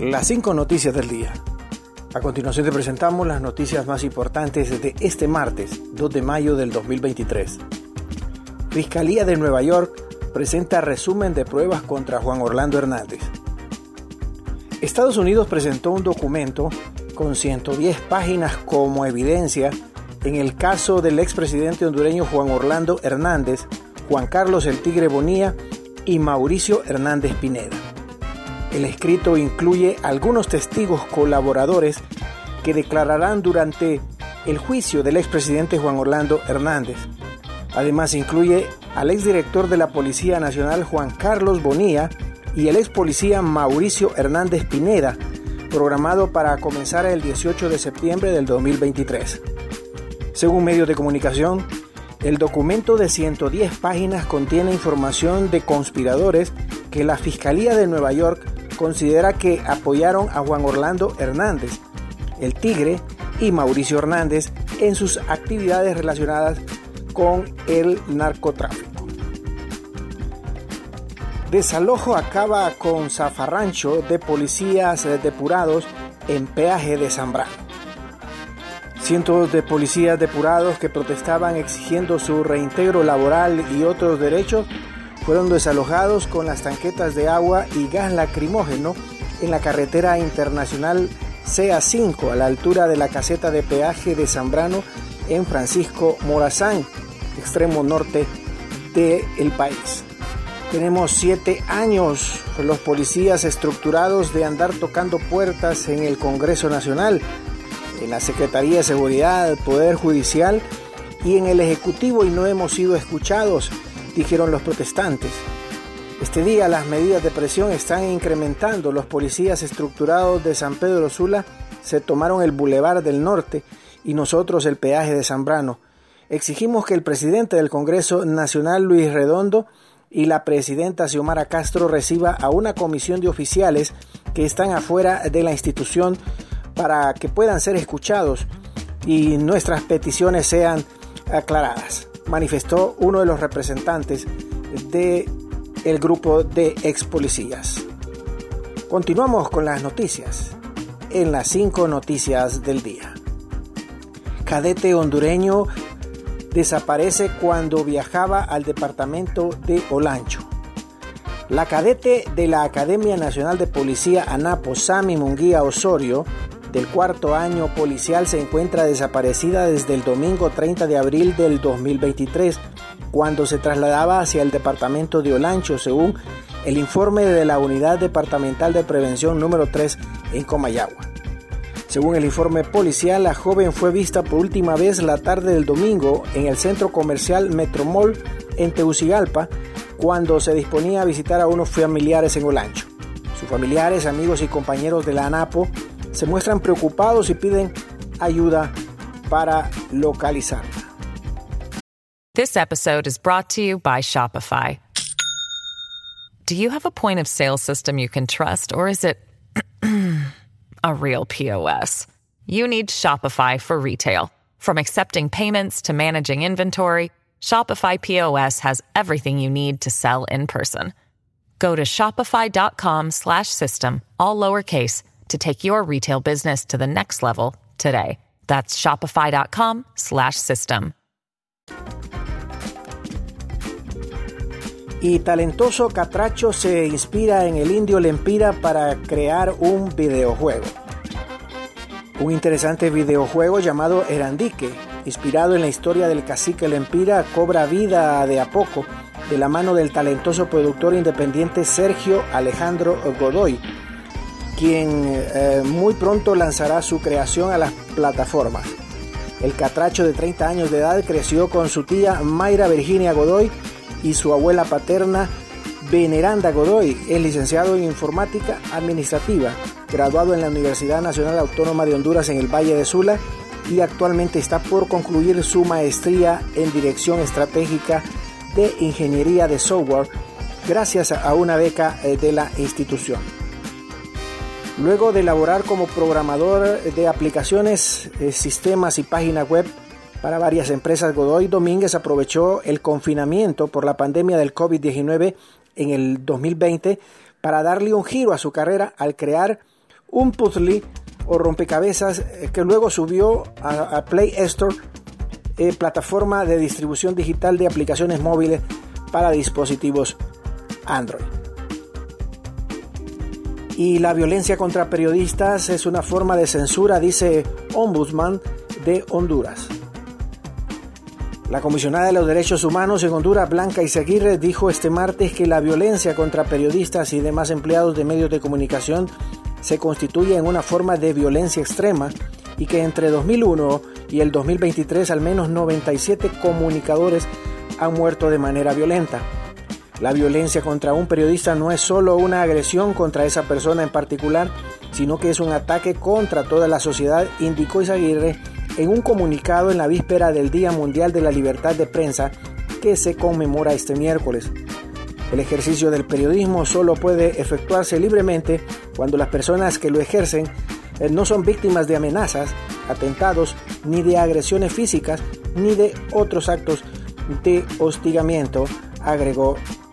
Las cinco noticias del día. A continuación te presentamos las noticias más importantes de este martes, 2 de mayo del 2023. Fiscalía de Nueva York presenta resumen de pruebas contra Juan Orlando Hernández. Estados Unidos presentó un documento con 110 páginas como evidencia en el caso del expresidente hondureño Juan Orlando Hernández, Juan Carlos el Tigre Bonilla y Mauricio Hernández Pineda. El escrito incluye algunos testigos colaboradores que declararán durante el juicio del expresidente Juan Orlando Hernández. Además incluye al exdirector de la Policía Nacional Juan Carlos Bonilla y el ex policía Mauricio Hernández Pineda, programado para comenzar el 18 de septiembre del 2023. Según medios de comunicación, el documento de 110 páginas contiene información de conspiradores que la Fiscalía de Nueva York considera que apoyaron a Juan Orlando Hernández, el Tigre y Mauricio Hernández en sus actividades relacionadas con el narcotráfico. Desalojo acaba con zafarrancho de policías depurados en peaje de Zambrano. Cientos de policías depurados que protestaban exigiendo su reintegro laboral y otros derechos fueron desalojados con las tanquetas de agua y gas lacrimógeno en la carretera internacional CA5 a la altura de la caseta de peaje de Zambrano en Francisco Morazán, extremo norte del país. Tenemos siete años los policías estructurados de andar tocando puertas en el Congreso Nacional, en la Secretaría de Seguridad, Poder Judicial y en el Ejecutivo y no hemos sido escuchados dijeron los protestantes. Este día las medidas de presión están incrementando. Los policías estructurados de San Pedro Sula se tomaron el Boulevard del Norte y nosotros el peaje de Zambrano. Exigimos que el presidente del Congreso Nacional Luis Redondo y la presidenta Xiomara Castro reciba a una comisión de oficiales que están afuera de la institución para que puedan ser escuchados y nuestras peticiones sean aclaradas manifestó uno de los representantes de el grupo de ex policías. Continuamos con las noticias en las cinco noticias del día. Cadete hondureño desaparece cuando viajaba al departamento de Olancho. La cadete de la Academia Nacional de Policía ANAPO, Sami Munguía Osorio, del cuarto año policial se encuentra desaparecida desde el domingo 30 de abril del 2023, cuando se trasladaba hacia el departamento de Olancho, según el informe de la Unidad Departamental de Prevención número 3 en Comayagua. Según el informe policial, la joven fue vista por última vez la tarde del domingo en el centro comercial Metromol en Tegucigalpa, cuando se disponía a visitar a unos familiares en Olancho. Sus familiares, amigos y compañeros de la ANAPO se muestran preocupados y piden ayuda para localizarla. This episode is brought to you by Shopify. Do you have a point of sale system you can trust, or is it a real POS? You need Shopify for retail. From accepting payments to managing inventory, Shopify POS has everything you need to sell in person. Go to shopify.com/system all lowercase to take your retail business to the next level today. That's shopify.com/system. Y talentoso Catracho se inspira en el indio Lempira para crear un videojuego. Un interesante videojuego llamado Erandique, inspirado en la historia del cacique Lempira, cobra vida de a poco de la mano del talentoso productor independiente Sergio Alejandro Godoy quien eh, muy pronto lanzará su creación a las plataformas. El catracho de 30 años de edad creció con su tía Mayra Virginia Godoy y su abuela paterna Veneranda Godoy. Es licenciado en informática administrativa, graduado en la Universidad Nacional Autónoma de Honduras en el Valle de Sula y actualmente está por concluir su maestría en dirección estratégica de ingeniería de software gracias a una beca eh, de la institución. Luego de laborar como programador de aplicaciones, eh, sistemas y páginas web para varias empresas, Godoy Domínguez aprovechó el confinamiento por la pandemia del COVID-19 en el 2020 para darle un giro a su carrera al crear un puzzle o rompecabezas eh, que luego subió a, Play Store, eh, plataforma de distribución digital de aplicaciones móviles para dispositivos Android. Y la violencia contra periodistas es una forma de censura, dice Ombudsman de Honduras. La comisionada de los derechos humanos en Honduras, Blanca Izaguirre, dijo este martes que la violencia contra periodistas y demás empleados de medios de comunicación se constituye en una forma de violencia extrema y que entre 2001 y el 2023 al menos 97 comunicadores han muerto de manera violenta. La violencia contra un periodista no es solo una agresión contra esa persona en particular, sino que es un ataque contra toda la sociedad, indicó Isaguirre en un comunicado en la víspera del Día Mundial de la Libertad de Prensa que se conmemora este miércoles. El ejercicio del periodismo solo puede efectuarse libremente cuando las personas que lo ejercen eh, no son víctimas de amenazas, atentados, ni de agresiones físicas, ni de otros actos de hostigamiento, agregó